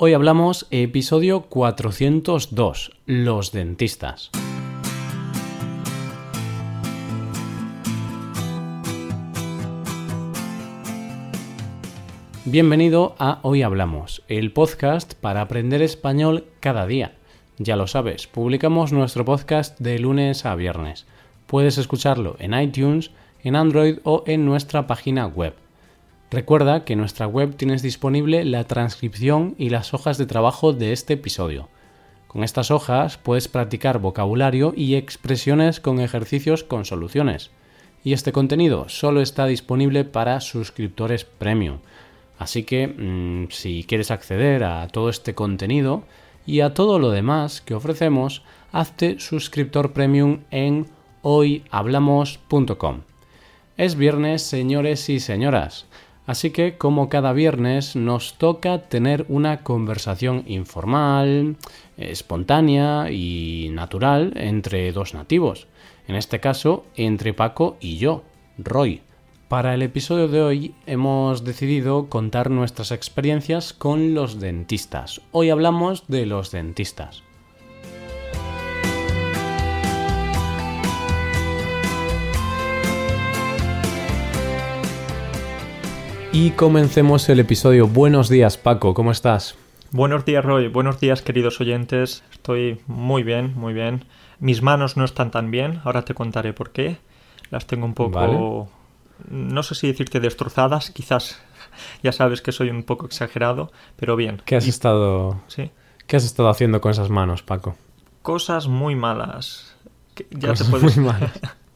Hoy hablamos episodio 402, los dentistas. Bienvenido a Hoy Hablamos, el podcast para aprender español cada día. Ya lo sabes, publicamos nuestro podcast de lunes a viernes. Puedes escucharlo en iTunes, en Android o en nuestra página web. Recuerda que en nuestra web tienes disponible la transcripción y las hojas de trabajo de este episodio. Con estas hojas puedes practicar vocabulario y expresiones con ejercicios con soluciones. Y este contenido solo está disponible para suscriptores premium Así que mm, si quieres acceder a todo este contenido y a todo lo demás que ofrecemos, hazte suscriptor premium en hoyhablamos.com. Es viernes, señores y señoras, así que como cada viernes nos toca tener una conversación informal, espontánea y natural entre dos nativos, en este caso entre Paco y yo, Roy. Para el episodio de hoy hemos decidido contar nuestras experiencias con los dentistas. Hoy hablamos de los dentistas. Y comencemos el episodio. Buenos días Paco, ¿cómo estás? Buenos días Roy, buenos días queridos oyentes. Estoy muy bien, muy bien. Mis manos no están tan bien, ahora te contaré por qué. Las tengo un poco no sé si decirte destrozadas, quizás ya sabes que soy un poco exagerado, pero bien. ¿Qué has estado ¿Sí? ¿Qué has estado haciendo con esas manos, Paco? Cosas muy malas. Ya te puedes... muy malas.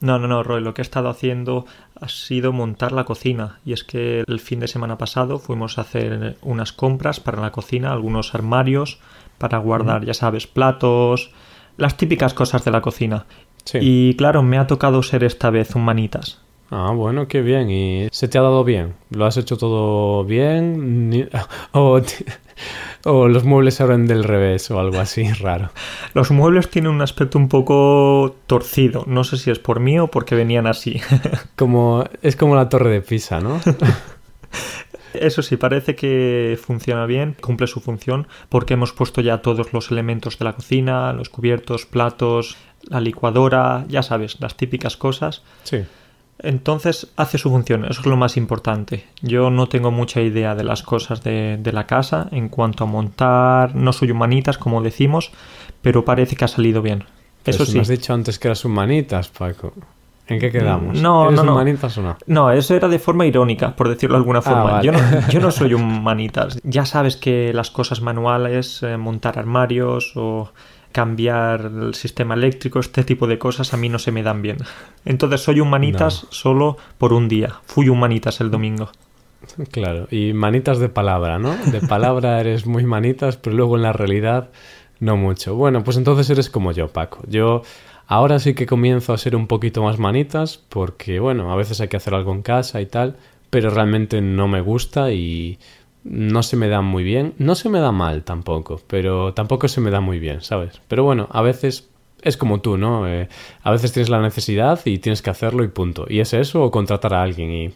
no, no, no, Roy, lo que he estado haciendo ha sido montar la cocina. Y es que el fin de semana pasado fuimos a hacer unas compras para la cocina, algunos armarios para guardar, ya sabes, platos, las típicas cosas de la cocina. Sí. Y claro, me ha tocado ser esta vez un manitas. Ah, bueno, qué bien. ¿Y se te ha dado bien? ¿Lo has hecho todo bien? ¿O, los muebles se abren del revés o algo así raro? Los muebles tienen un aspecto un poco torcido. No sé si es por mí o porque venían así. como, es como la torre de Pisa, ¿no? Eso sí, parece que funciona bien, cumple su función, porque hemos puesto ya todos los elementos de la cocina, los cubiertos, platos, la licuadora, ya sabes, las típicas cosas. Sí. Entonces hace su función, eso es lo más importante. Yo no tengo mucha idea de las cosas de, la casa en cuanto a montar, no soy humanitas como decimos, pero parece que ha salido bien. eso sí. Me has dicho antes que eras humanitas, Paco. ¿En qué quedamos? No, ¿Eres no, humanitas o no? No, eso era de forma irónica, por decirlo de alguna Ah, forma. yo, no, yo, no, soy humanitas. Ya sabes que las cosas manuales, eh, montar armarios o cambiar el sistema eléctrico, este tipo de cosas a mí no se me dan bien. Entonces soy un manitas no. solo por un día. Fui un manitas el domingo. Claro, y manitas de palabra, ¿no? De palabra eres muy manitas, pero luego en la realidad no mucho. Bueno, pues entonces eres como yo, Paco. Yo ahora sí que comienzo a ser un poquito más manitas porque, bueno, a veces hay que hacer algo en casa y tal, pero realmente no me gusta y no se me da muy bien. No se me da mal tampoco, pero tampoco se me da muy bien, ¿sabes? Pero bueno, a veces es como tú, ¿no? Eh, a veces tienes la necesidad y tienes que hacerlo y punto. Y es eso o contratar a alguien. Y,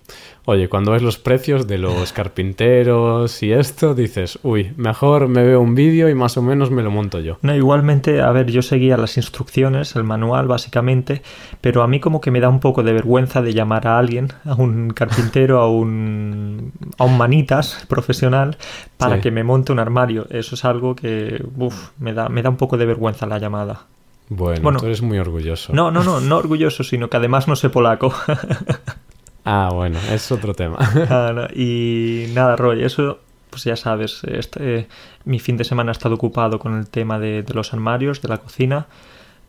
oye, cuando ves los precios de los carpinteros y esto, dices, uy, mejor me veo un vídeo y más o menos me lo monto yo. No, igualmente, a ver, yo seguía las instrucciones, el manual básicamente, pero a mí como que me da un poco de vergüenza de llamar a alguien, a un carpintero, a un, a un manitas profesional, para Sí. que me monte un armario. Eso es algo que, uff, me da, me da un poco de vergüenza la llamada. Bueno, Bueno, tú eres muy orgulloso. No, no, no, no orgulloso, sino que además no sé polaco. Ah, bueno, es otro tema. Ah, no, y nada, Roy, eso, pues ya sabes, este, eh, mi fin de semana ha estado ocupado con el tema de, de los armarios, de la cocina.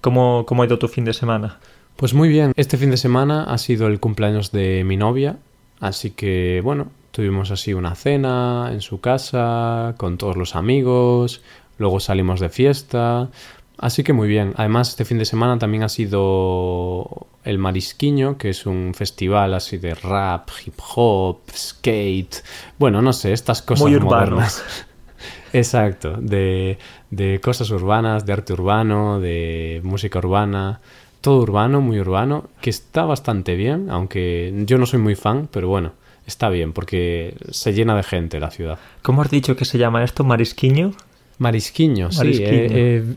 ¿Cómo, ¿Cómo ha ido tu fin de semana? Pues muy bien, este fin de semana ha sido el cumpleaños de mi novia, así que bueno, tuvimos así una cena en su casa, con todos los amigos, luego salimos de fiesta, así que muy bien. Además, este fin de semana también ha sido el Marisquiño, que es un festival así de rap, hip hop, skate, bueno, no sé, estas cosas Muy modernas. Exacto, de, de cosas urbanas, de arte urbano, de música urbana, todo urbano, muy urbano, que está bastante bien, aunque yo no soy muy fan, pero bueno, está bien porque se llena de gente la ciudad. ¿Cómo has dicho que se llama esto? ¿Marisquiño? Marisquiño, sí. Eh, eh,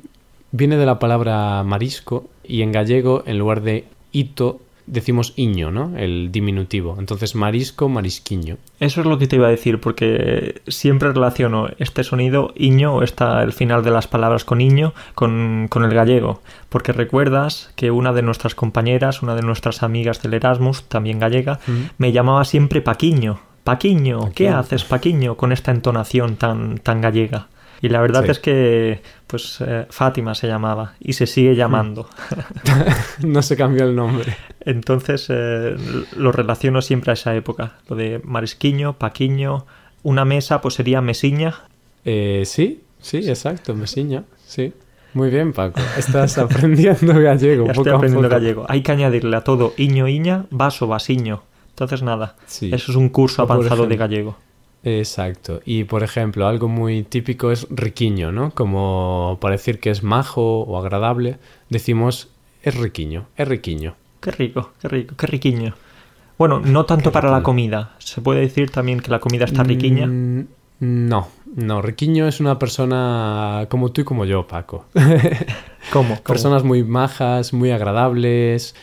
viene de la palabra marisco y en gallego, en lugar de hito, decimos iño, ¿no? El diminutivo. Entonces, marisco, marisquiño. Eso es lo que te iba a decir, porque siempre relaciono este sonido iño o está el final de las palabras con iño con, el gallego. Porque recuerdas que una de nuestras compañeras, una de nuestras amigas del Erasmus, también gallega, me llamaba siempre Paquiño. Paquiño, ¿qué haces, Paquiño, con esta entonación tan, tan gallega? Y la verdad es que, pues, eh, Fátima se llamaba y se sigue llamando. no se cambió el nombre. Entonces eh, lo relaciono siempre a esa época. Lo de marisquiño, paquiño, una mesa, pues sería mesiña. Eh, sí, sí, exacto, mesiña, sí. Muy bien, Paco. Estás aprendiendo gallego. estoy aprendiendo gallego. Hay que añadirle a todo iño, iña, vaso, vasiño. Entonces, nada. Eso es un curso avanzado de gallego. Exacto. Y por ejemplo, algo muy típico es riquiño, ¿no? Como para decir que es majo o agradable, decimos es riquiño, es riquiño. Qué rico, qué rico, qué riquiño. Bueno, no tanto para la comida. ¿Se puede decir también que la comida está riquiña? Mm, no, no. Riquiño es una persona como tú y como yo, Paco. ¿Cómo? Personas muy majas, muy agradables,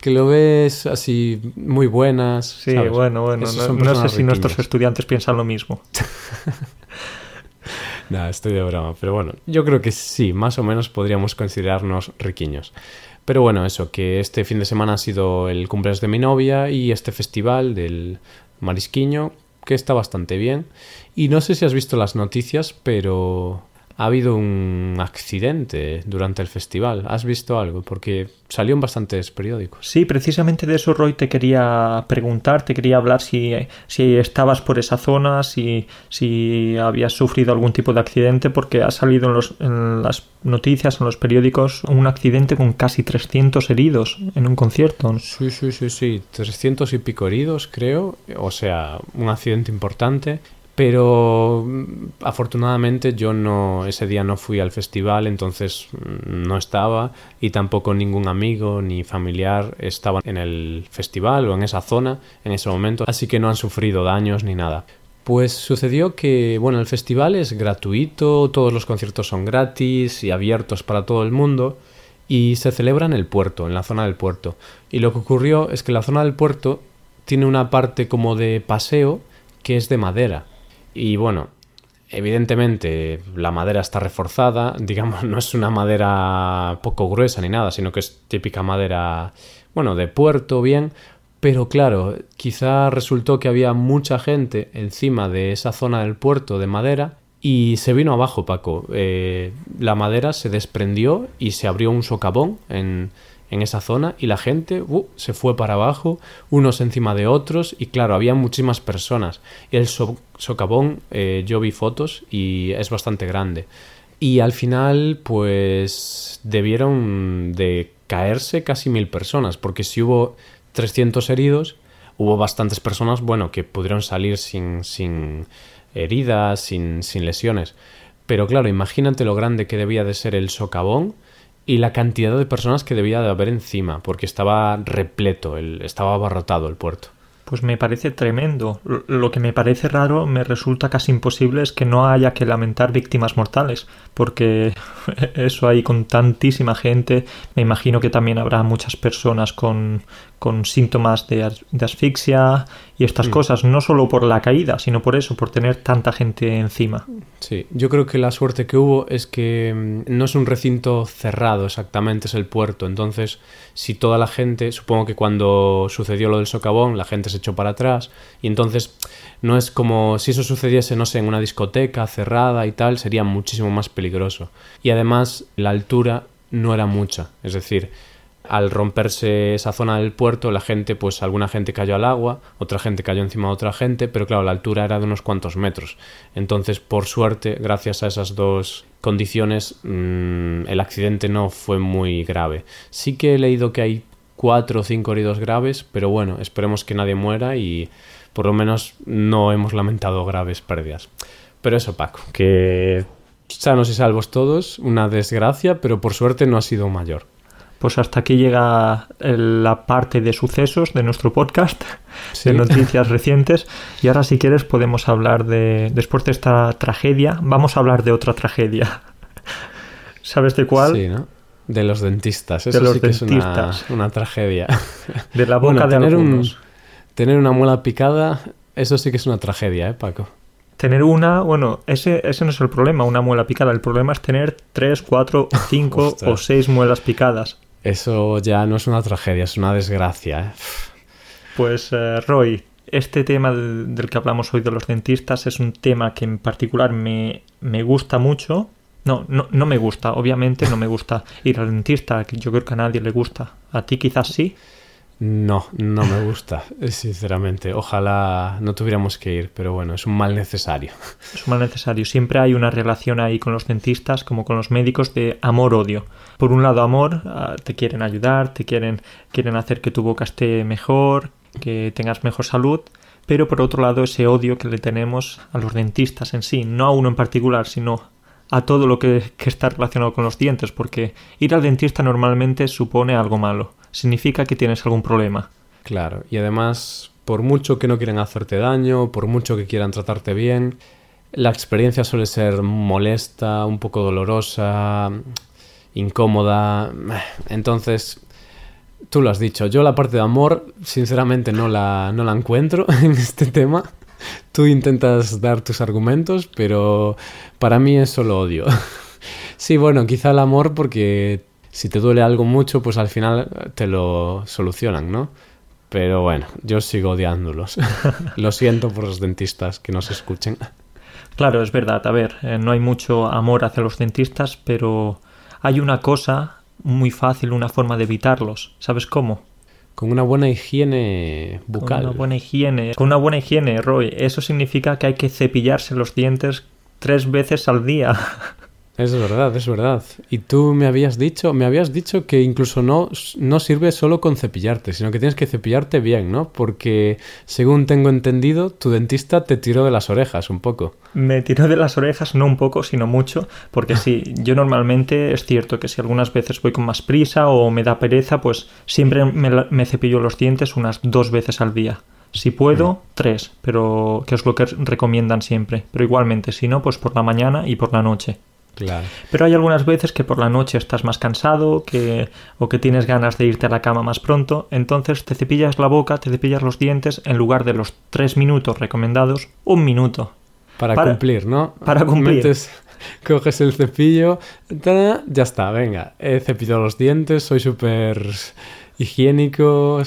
que lo ves así muy buenas. Sí, bueno, bueno. No, sé si nuestros estudiantes piensan lo mismo. Nada, estoy de broma. Pero bueno, yo creo que sí, más o menos podríamos considerarnos riquiños. Pero bueno, eso, que este fin de semana ha sido el cumpleaños de mi novia y este festival del Marisquiño, que está bastante bien. Y no sé si has visto las noticias, pero ha habido un accidente durante el festival. ¿Has visto algo? Porque salió en bastantes periódicos. Sí, precisamente de eso, Roy, te quería preguntar, te quería hablar si, si estabas por esa zona, si, si habías sufrido algún tipo de accidente, porque ha salido en, los, en las noticias, en los periódicos, un accidente con casi 300 heridos en un concierto. Sí, sí, sí, sí, 300 y pico heridos, creo. O sea, un accidente importante. Pero mm, afortunadamente yo no ese día no fui al festival, entonces mm, no estaba y tampoco ningún amigo ni familiar estaba en el festival o en esa zona en ese momento, así que no han sufrido daños ni nada. Pues sucedió que, bueno, el festival es gratuito, todos los conciertos son gratis y abiertos para todo el mundo y se celebra en el puerto, en la zona del puerto. Y lo que ocurrió es que la zona del puerto tiene una parte como de paseo que es de madera y bueno, evidentemente la madera está reforzada, digamos, no es una madera poco gruesa ni nada, sino que es típica madera, bueno, de puerto, bien, pero claro, quizá resultó que había mucha gente encima de esa zona del puerto de madera y se vino abajo, Paco. Eh, la madera se desprendió y se abrió un socavón en, en esa zona y la gente uh, se fue para abajo, unos encima de otros y claro, había muchísimas personas. El socavón, eh, yo vi fotos y es bastante grande. Y al final, pues debieron de caerse casi mil personas, porque si hubo 300 heridos, hubo bastantes personas, bueno, que pudieron salir sin, sin heridas, sin, sin lesiones. Pero claro, imagínate lo grande que debía de ser el socavón y la cantidad de personas que debía de haber encima, porque estaba repleto, el, estaba abarrotado el puerto. Pues me parece tremendo. Lo que me parece raro, me resulta casi imposible, es que no haya que lamentar víctimas mortales, porque eso ahí con tantísima gente, me imagino que también habrá muchas personas con, con síntomas de, asfixia y estas mm. cosas, no solo por la caída, sino por eso, por tener tanta gente encima. Sí, yo creo que la suerte que hubo es que mm, no es un recinto cerrado exactamente, es el puerto, entonces si toda la gente, supongo que cuando sucedió lo del socavón, la gente se echó para atrás y entonces no es como si eso sucediese, no sé, en una discoteca cerrada y tal, sería muchísimo más peligroso. Y además la altura no era mucha, es decir, al romperse esa zona del puerto, la gente, pues alguna gente cayó al agua, otra gente cayó encima de otra gente, pero claro, la altura era de unos cuantos metros. Entonces, por suerte, gracias a esas dos condiciones, mm, el accidente no fue muy grave. Sí que he leído que hay cuatro o cinco heridos graves, pero bueno, esperemos que nadie muera y por lo menos no hemos lamentado graves pérdidas. Pero eso, Paco, que sanos y salvos todos, una desgracia, pero por suerte no ha sido mayor. Pues hasta aquí llega la parte de sucesos de nuestro podcast, de noticias recientes. Y ahora si quieres podemos hablar de, después de esta tragedia, vamos a hablar de otra tragedia. ¿Sabes de cuál? Sí, ¿no? De los dentistas. Eso de los sí que dentistas. es una, tragedia. De la boca de tener algunos. tener una muela picada, eso sí que es una tragedia, ¿eh, Paco? Tener una, bueno, ese, ese no es el problema, una muela picada. El problema es tener tres, cuatro, cinco o seis muelas picadas. Eso ya no es una tragedia, es una desgracia. ¿eh? Pues, eh, Roy, este tema del, que hablamos hoy de los dentistas es un tema que en particular me, me gusta mucho no, no, no me gusta, obviamente no me gusta ir al dentista, que yo creo que a nadie le gusta. ¿A ti quizás sí? No, no me gusta, sinceramente. Ojalá no tuviéramos que ir, pero bueno, es un mal necesario. Es un mal necesario. Siempre hay una relación ahí con los dentistas, como con los médicos, de amor-odio. Por un lado, amor, ah, te quieren ayudar, te quieren, quieren hacer que tu boca esté mejor, que tengas mejor salud, pero por otro lado, ese odio que le tenemos a los dentistas en sí, no a uno en particular, sino a todo lo que, está relacionado con los dientes, porque ir al dentista normalmente supone algo malo, significa que tienes algún problema. Claro, y además, por mucho que no quieran hacerte daño, por mucho que quieran tratarte bien, la experiencia suele ser molesta, un poco dolorosa, incómoda. Entonces, tú lo has dicho, yo la parte de amor, sinceramente, no la, no la encuentro en este tema. Tú intentas dar tus argumentos, pero para mí es solo odio. sí, bueno, quizá el amor porque si te duele algo mucho, pues al final te lo solucionan, ¿no? Pero bueno, yo sigo odiándolos. lo siento por los dentistas que nos escuchen. Claro, es verdad. A ver, eh, no hay mucho amor hacia los dentistas, pero hay una cosa muy fácil, una forma de evitarlos. ¿Sabes cómo? Con una buena higiene bucal. Con una buena higiene. Con una buena higiene, Roy. Eso significa que hay que cepillarse los dientes tres veces al día. Es verdad, es verdad. Y tú me habías dicho, me habías dicho que incluso no, no sirve solo con cepillarte, sino que tienes que cepillarte bien, ¿no? Porque según tengo entendido, tu dentista te tiró de las orejas un poco. Me tiró de las orejas, no un poco, sino mucho, porque sí, yo normalmente es cierto que si algunas veces voy con más prisa o me da pereza, pues siempre me, me cepillo los dientes unas dos veces al día. Si puedo, mm. tres, pero que es lo que recomiendan siempre. Pero igualmente, si no, pues por la mañana y por la noche. Pero hay algunas veces que por la noche estás más cansado que, o que tienes ganas de irte a la cama más pronto, entonces te cepillas la boca, te cepillas los dientes en lugar de los tres minutos recomendados, un minuto. Para, cumplir, ¿no? Para cumplir. coges el cepillo, ya está, venga, he cepillado los dientes, soy súper higiénico.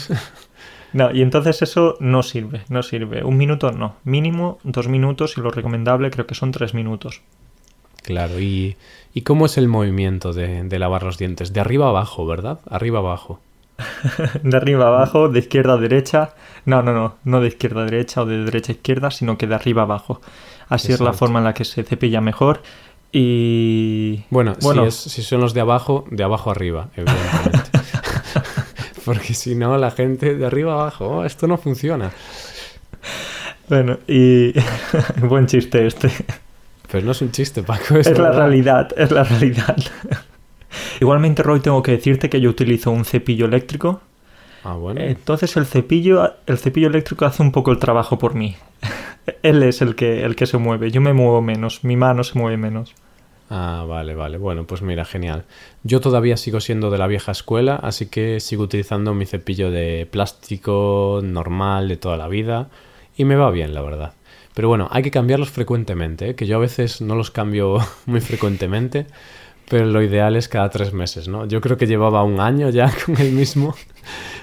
No, y entonces eso no sirve, no sirve. Un minuto no, mínimo dos minutos y lo recomendable creo que son tres minutos. Claro, y, cómo es el movimiento de, lavar los dientes? De arriba abajo, ¿verdad? Arriba abajo. de arriba abajo, de izquierda a derecha. No, no, no, no de izquierda a derecha o de derecha a izquierda, sino que de arriba abajo. Así es la forma en la que se cepilla mejor. Y. Bueno, Si, si son los de abajo, de abajo arriba, evidentemente. Porque si no, la gente de arriba abajo, oh, esto no funciona. Bueno, y. Buen chiste este. Pero no es un chiste, Paco. Es, la realidad, es la realidad. Igualmente, Roy, tengo que decirte que yo utilizo un cepillo eléctrico. Ah, bueno. Entonces el cepillo, el cepillo eléctrico hace un poco el trabajo por mí. Él es el que, el que se mueve. Yo me muevo menos. Mi mano se mueve menos. Ah, vale, vale. Bueno, pues mira, genial. Yo todavía sigo siendo de la vieja escuela, así que sigo utilizando mi cepillo de plástico normal de toda la vida y me va bien, la verdad. Pero bueno, hay que cambiarlos frecuentemente, ¿eh? que yo a veces no los cambio muy frecuentemente, pero lo ideal es cada tres meses, ¿no? Yo creo que llevaba un año ya con el mismo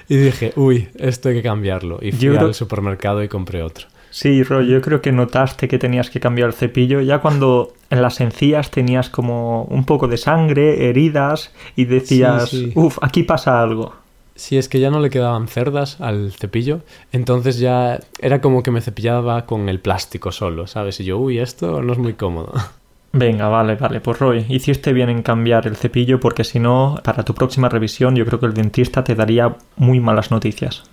y dije, uy, esto hay que cambiarlo. Y fui al supermercado y compré otro. Sí, Roy, yo creo que notaste que tenías que cambiar el cepillo ya cuando en las encías tenías como un poco de sangre, heridas y decías, uff, aquí pasa algo. Si es que ya no le quedaban cerdas al cepillo, entonces ya era como que me cepillaba con el plástico solo, ¿sabes? Y yo, uy, esto no es muy cómodo. Venga, vale, vale. Pues Roy, hiciste bien en cambiar el cepillo porque si no, para tu próxima revisión yo creo que el dentista te daría muy malas noticias.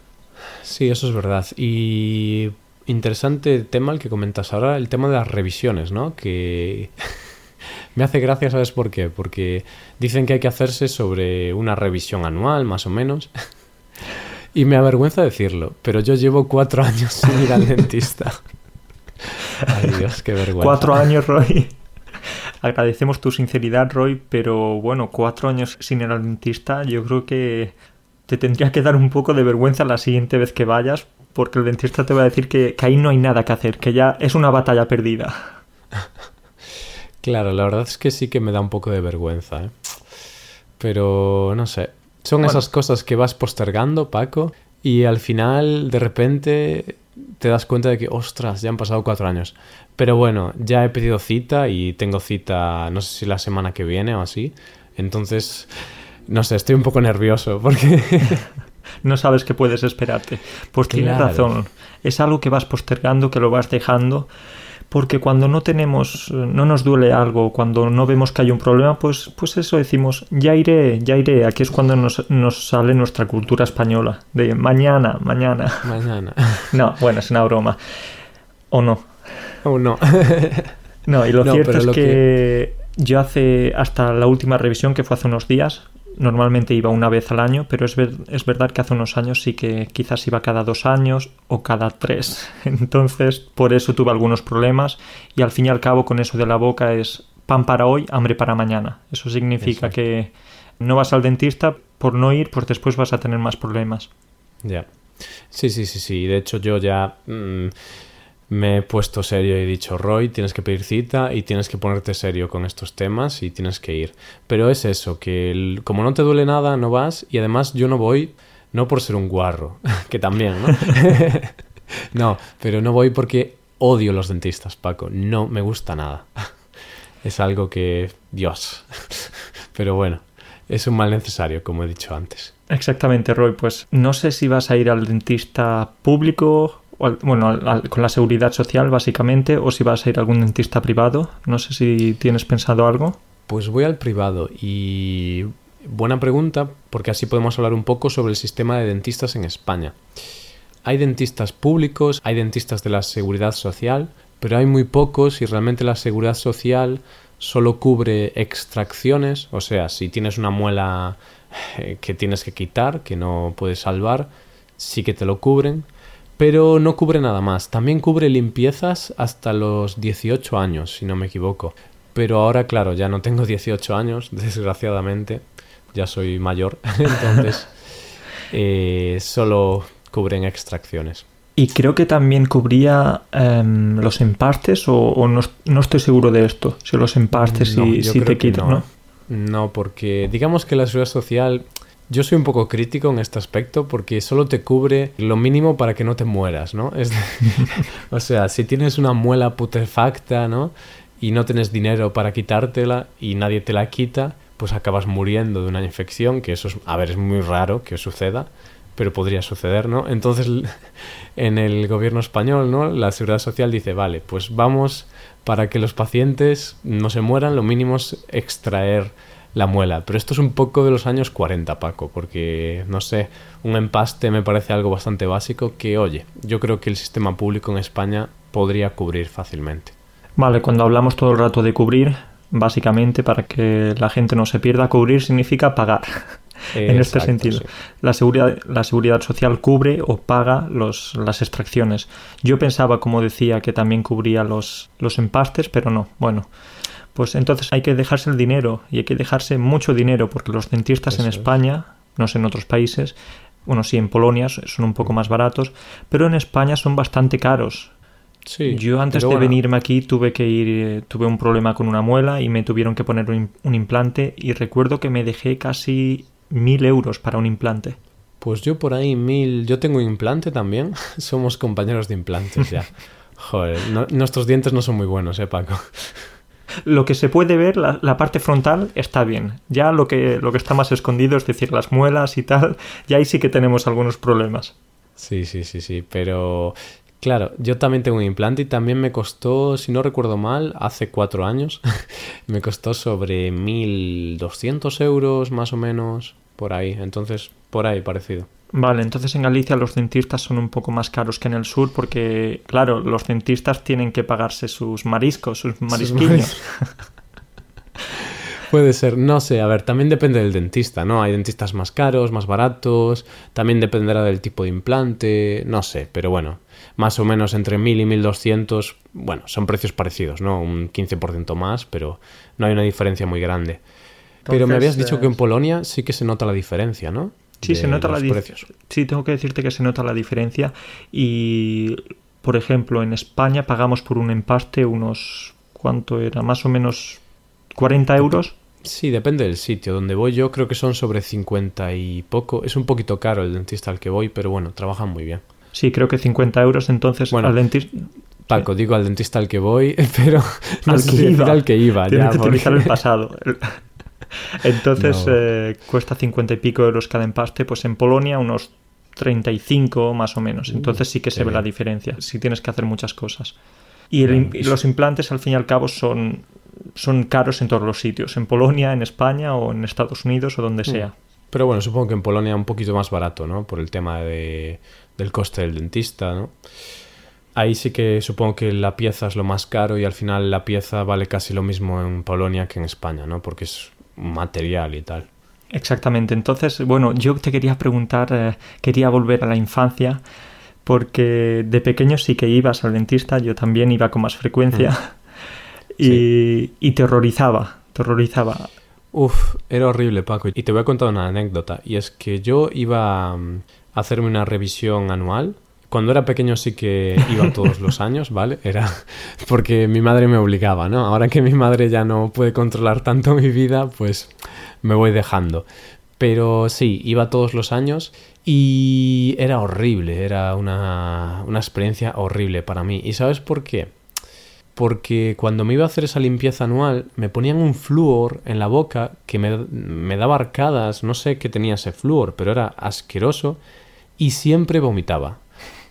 Sí, eso es verdad. Y interesante tema el que comentas ahora, el tema de las revisiones, ¿no? Que Me hace gracia, ¿sabes por qué? Porque dicen que hay que hacerse sobre una revisión anual, más o menos. Y me avergüenza decirlo, pero yo llevo cuatro años sin ir al dentista. Ay Dios, qué vergüenza. Cuatro años, Roy. Agradecemos tu sinceridad, Roy, pero bueno, cuatro años sin ir al dentista, yo creo que te tendría que dar un poco de vergüenza la siguiente vez que vayas, porque el dentista te va a decir que, ahí no hay nada que hacer, que ya es una batalla perdida. Claro, la verdad es que sí que me da un poco de vergüenza, ¿eh? Pero no sé. Son esas cosas que vas postergando, Paco, y al final, de repente, te das cuenta de que, ostras, ya han pasado cuatro años. Pero bueno, ya he pedido cita y tengo cita, no sé si la semana que viene o así. Entonces, no sé, estoy un poco nervioso porque... no sabes qué puedes esperarte. Pues tienes razón. Es algo que vas postergando, que lo vas dejando porque cuando no tenemos, no nos duele algo, cuando no vemos que hay un problema, pues, pues eso decimos, ya iré, ya iré. Aquí es cuando nos, nos sale nuestra cultura española, de mañana, mañana. Mañana. No, bueno, es una broma. ¿O no? ¿O no? no, y lo cierto es que, yo hace, hasta la última revisión, que fue hace unos días, normalmente iba una vez al año, pero es, es verdad que hace unos años sí que quizás iba cada dos años o cada tres. Entonces, por eso tuve algunos problemas y al fin y al cabo con eso de la boca es pan para hoy, hambre para mañana. Eso significa que no vas al dentista por no ir, pues después vas a tener más problemas. Ya. Sí, sí, sí, sí. De hecho, yo ya... Mm, me he puesto serio y he dicho, Roy, tienes que pedir cita y tienes que ponerte serio con estos temas y tienes que ir. Pero es eso, que como no te duele nada, no vas y además yo no voy, no por ser un guarro, que también, ¿no? no, pero no voy porque odio los dentistas, Paco, no me gusta nada. es algo que, Dios. pero bueno, es un mal necesario, como he dicho antes. Exactamente, Roy. Pues no sé si vas a ir al dentista público bueno, con la seguridad social básicamente, o si vas a ir a algún dentista privado. No sé si tienes pensado algo. Pues voy al privado y buena pregunta porque así podemos hablar un poco sobre el sistema de dentistas en España. Hay dentistas públicos, hay dentistas de la seguridad social, pero hay muy pocos y realmente la seguridad social solo cubre extracciones, o sea, si tienes una muela eh, que tienes que quitar, que no puedes salvar, sí que te lo cubren, pero no cubre nada más. También cubre limpiezas hasta los 18 años, si no me equivoco. Pero ahora, claro, ya no tengo 18 años, desgraciadamente. Ya soy mayor, entonces eh, solo cubren extracciones. Y creo que también cubría em, los empastes, o, no, estoy seguro de esto, si los empastes y si te quitan, ¿no? No, porque digamos que la seguridad social yo soy un poco crítico en este aspecto porque solo te cubre lo mínimo para que no te mueras, ¿no? Es o sea, si tienes una muela putrefacta, ¿no? Y no tienes dinero para quitártela y nadie te la quita, pues acabas muriendo de una infección, que eso es, a ver, es muy raro que suceda, pero podría suceder, ¿no? Entonces, en el gobierno español, ¿no? La seguridad social dice, vale, pues vamos para que los pacientes no se mueran, lo mínimo es extraer la muela. Pero esto es un poco de los años 40, Paco, porque, no sé, un empaste me parece algo bastante básico que, oye, yo creo que el sistema público en España podría cubrir fácilmente. Vale, cuando hablamos todo el rato de cubrir, básicamente para que la gente no se pierda, cubrir significa pagar. en este sentido. La, seguridad, la seguridad social cubre o paga los, las extracciones. Yo pensaba, como decía, que también cubría los, los empastes, pero no. Bueno, pues entonces hay que dejarse el dinero y hay que dejarse mucho dinero porque los dentistas en España, no sé en otros países, bueno, sí, en Polonia son un poco más baratos, pero en España son bastante caros. Sí, Yo antes de venirme aquí tuve que ir, eh, tuve un problema con una muela y me tuvieron que poner un, un implante y recuerdo que me dejé casi mil euros para un implante. Pues yo por ahí mil, yo tengo implante también, somos compañeros de implantes ya. Joder, nuestros dientes no son muy buenos, eh, Paco lo que se puede ver, la, parte frontal, está bien. Ya lo que, lo que está más escondido, es decir, las muelas y tal, ya ahí sí que tenemos algunos problemas. Sí, sí, sí, sí, pero claro, yo también tengo un implante y también me costó, si no recuerdo mal, hace cuatro años, me costó sobre 1.200 euros más o menos, por ahí, entonces, por ahí parecido. Vale, entonces en Galicia los dentistas son un poco más caros que en el sur porque, claro, los dentistas tienen que pagarse sus mariscos, sus marisquiños. Puede ser, no sé, a ver, también depende del dentista, ¿no? Hay dentistas más caros, más baratos, también dependerá del tipo de implante, no sé, pero bueno, más o menos entre 1000 y 1200, bueno, son precios parecidos, ¿no? Un 15% más, pero no hay una diferencia muy grande. pero me habías dicho que en Polonia sí que se nota la diferencia, ¿no? Sí, se nota la diferencia. Sí, tengo que decirte que se nota la diferencia y, por ejemplo, en España pagamos por un empaste unos, ¿cuánto era? Más o menos 40 euros. Sí, depende del sitio. Donde voy yo creo que son sobre 50 y poco. Es un poquito caro el dentista al que voy, pero bueno, trabajan muy bien. Sí, creo que 50 euros. Entonces, bueno, al dentista. Paco, digo al dentista al que voy, pero no al, que iba. al que iba. ya, que utilizar el pasado. Entonces eh, cuesta 50 y pico euros cada empaste, pues en Polonia unos 35 más o menos. Uh, Entonces sí que se ve la diferencia, si tienes que hacer muchas cosas. Y, los implantes al fin y al cabo son, son caros en todos los sitios, en Polonia, en España o en Estados Unidos o donde mm. sea. Pero bueno, supongo que en Polonia un poquito más barato, ¿no? Por el tema de, del coste del dentista, ¿no? Ahí sí que supongo que la pieza es lo más caro y al final la pieza vale casi lo mismo en Polonia que en España, ¿no? Porque es material y tal. Exactamente. Entonces, bueno, yo te quería preguntar, eh, quería volver a la infancia, porque de pequeño sí que ibas al dentista, yo también iba con más frecuencia mm. y, y te horrorizaba, te horrorizaba. Uf, era horrible, Paco. Y te voy a contar una anécdota, y es que yo iba mm, a hacerme una revisión anual cuando era pequeño sí que iba todos los años, ¿vale? Era porque mi madre me obligaba, ¿no? Ahora que mi madre ya no puede controlar tanto mi vida, pues me voy dejando. Pero sí, iba todos los años y era horrible, era una, una experiencia horrible para mí. ¿Y sabes por qué? Porque cuando me iba a hacer esa limpieza anual, me ponían un flúor en la boca que me, me daba arcadas, no sé qué tenía ese flúor, pero era asqueroso y siempre vomitaba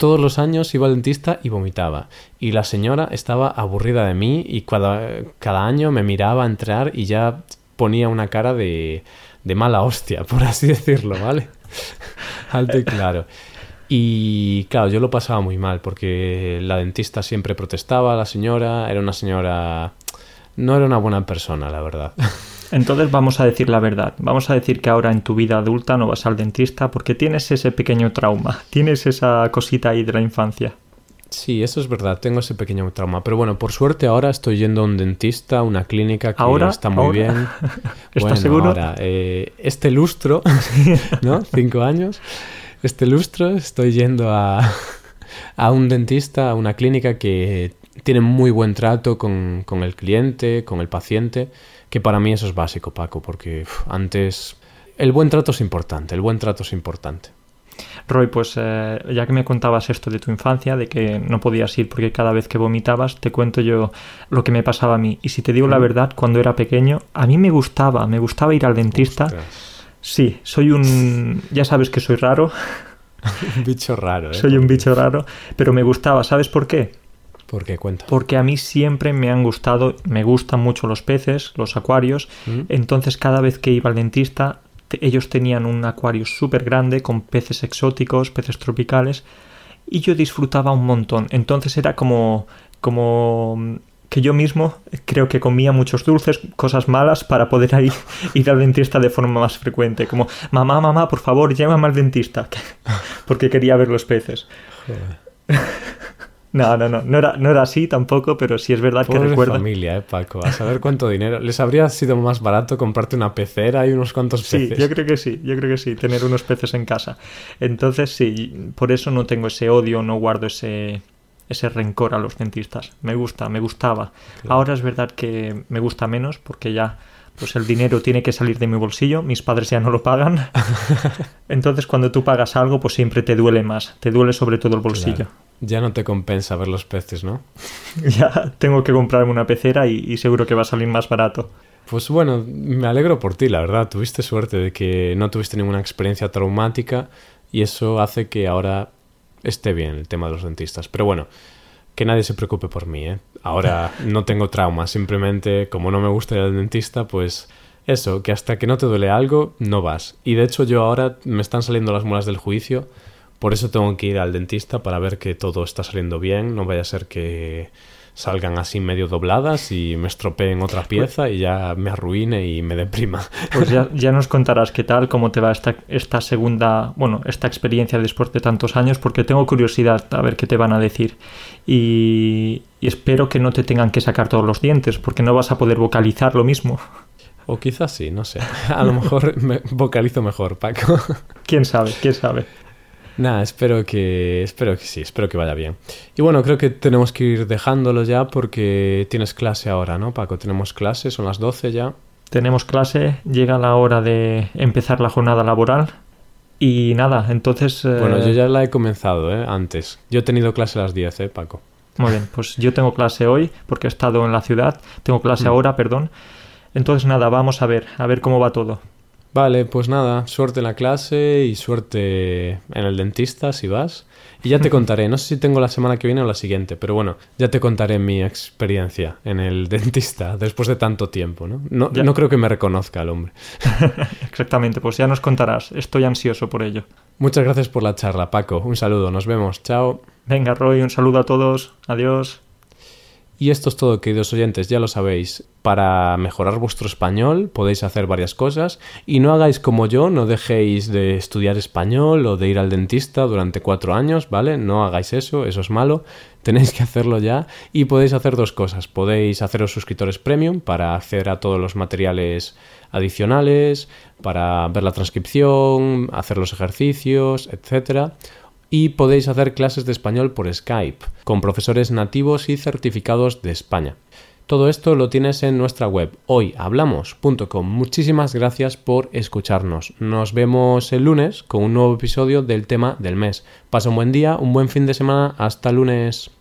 todos los años iba al dentista y vomitaba. Y la señora estaba aburrida de mí y cada, año me miraba entrar y ya ponía una cara de, de mala hostia, por así decirlo, ¿vale? Alto y claro. Y claro, yo lo pasaba muy mal porque la dentista siempre protestaba, la señora era una señora... No era una buena persona, la verdad. Entonces vamos a decir la verdad. Vamos a decir que ahora en tu vida adulta no vas al dentista porque tienes ese pequeño trauma, tienes esa cosita ahí de la infancia. Sí, eso es verdad, tengo ese pequeño trauma. Pero bueno, por suerte ahora estoy yendo a un dentista, a una clínica que ¿Ahora? está muy bien. ¿Estás seguro? Ahora, eh, este lustro, ¿no? Cinco años. Este lustro estoy yendo a, a un dentista, a una clínica que tiene muy buen trato con, con el cliente, con el paciente que para mí eso es básico, Paco, porque antes el buen trato es importante, el buen trato es importante. Roy, pues eh, ya que me contabas esto de tu infancia, de que no podías ir porque cada vez que vomitabas, te cuento yo lo que me pasaba a mí. Y si te digo la verdad, cuando era pequeño, a mí me gustaba, me gustaba ir al dentista. Sí, soy un... Ya sabes que soy raro. un bicho raro, ¿eh? Soy un bicho raro, pero me gustaba. ¿Sabes por qué? ¿Por qué cuenta? Porque a mí siempre me han gustado, me gustan mucho los peces, los acuarios. Mm. Entonces cada vez que iba al dentista, ellos tenían un acuario súper grande con peces exóticos, peces tropicales. Y yo disfrutaba un montón. Entonces era como, como que yo mismo creo que comía muchos dulces, cosas malas, para poder ir, ir al dentista de forma más frecuente. Como, mamá, mamá, por favor, llévame al dentista. Porque quería ver los peces. No, no, no, no era, no era así tampoco, pero sí es verdad que recuerdo. familia, eh, Paco. A saber cuánto dinero. ¿Les habría sido más barato comprarte una pecera y unos cuantos peces? Sí, yo creo que sí, yo creo que sí, tener unos peces en casa. Entonces, sí, por eso no tengo ese odio, no guardo ese, ese rencor a los dentistas. Me gusta, me gustaba. Ahora es verdad que me gusta menos porque ya pues el dinero tiene que salir de mi bolsillo, mis padres ya no lo pagan. Entonces cuando tú pagas algo, pues siempre te duele más, te duele sobre todo el bolsillo. Ya no te compensa ver los peces, ¿no? ya tengo que comprarme una pecera y, seguro que va a salir más barato. Pues bueno, me alegro por ti, la verdad. Tuviste suerte de que no tuviste ninguna experiencia traumática y eso hace que ahora esté bien el tema de los dentistas. Pero bueno, que nadie se preocupe por mí, ¿eh? Ahora no tengo trauma, simplemente como no me gusta ir al dentista, pues eso, que hasta que no te duele algo, no vas. Y de hecho yo ahora me están saliendo las muelas del juicio por eso tengo que ir al dentista para ver que todo está saliendo bien. No vaya a ser que salgan así medio dobladas y me estropeen otra pieza y ya me arruine y me deprima. Pues ya, ya nos contarás qué tal, cómo te va esta, esta segunda, bueno, esta experiencia después de tantos años, porque tengo curiosidad a ver qué te van a decir. Y, y espero que no te tengan que sacar todos los dientes, porque no vas a poder vocalizar lo mismo. O quizás sí, no sé. A lo mejor me vocalizo mejor, Paco. ¿Quién sabe? ¿Quién sabe? Nada, espero que, espero que sí, espero que vaya bien. Y bueno, creo que tenemos que ir dejándolo ya porque tienes clase ahora, ¿no, Paco? Tenemos clase, son las 12 ya. Tenemos clase, llega la hora de empezar la jornada laboral. Y nada, entonces... Eh, bueno, yo ya la he comenzado, ¿eh? Antes. Yo he tenido clase a las 10, ¿eh, Paco? Muy bien, pues yo tengo clase hoy porque he estado en la ciudad. Tengo clase mm. ahora, perdón. Entonces nada, vamos a ver, a ver cómo va todo. Vale, pues nada, suerte en la clase y suerte en el dentista si vas. Y ya te contaré, no sé si tengo la semana que viene o la siguiente, pero bueno, ya te contaré mi experiencia en el dentista después de tanto tiempo, ¿no? No, no creo que me reconozca el hombre. Exactamente, pues ya nos contarás, estoy ansioso por ello. Muchas gracias por la charla, Paco. Un saludo, nos vemos, chao. Venga, Roy, un saludo a todos, adiós. Y esto es todo, queridos oyentes, ya lo sabéis. Para mejorar vuestro español podéis hacer varias cosas y no hagáis como yo, no dejéis de estudiar español o de ir al dentista durante cuatro años, ¿vale? No hagáis eso, eso es malo. Tenéis que hacerlo ya y podéis hacer dos cosas. Podéis haceros suscriptores premium para acceder a todos los materiales adicionales, para ver la transcripción, hacer los ejercicios, etcétera y podéis hacer clases de español por Skype con profesores nativos y certificados de España. Todo esto lo tienes en nuestra web hoyhablamos.com. Muchísimas gracias por escucharnos. Nos vemos el lunes con un nuevo episodio del tema del mes. Pasa un buen día, un buen fin de semana. Hasta lunes.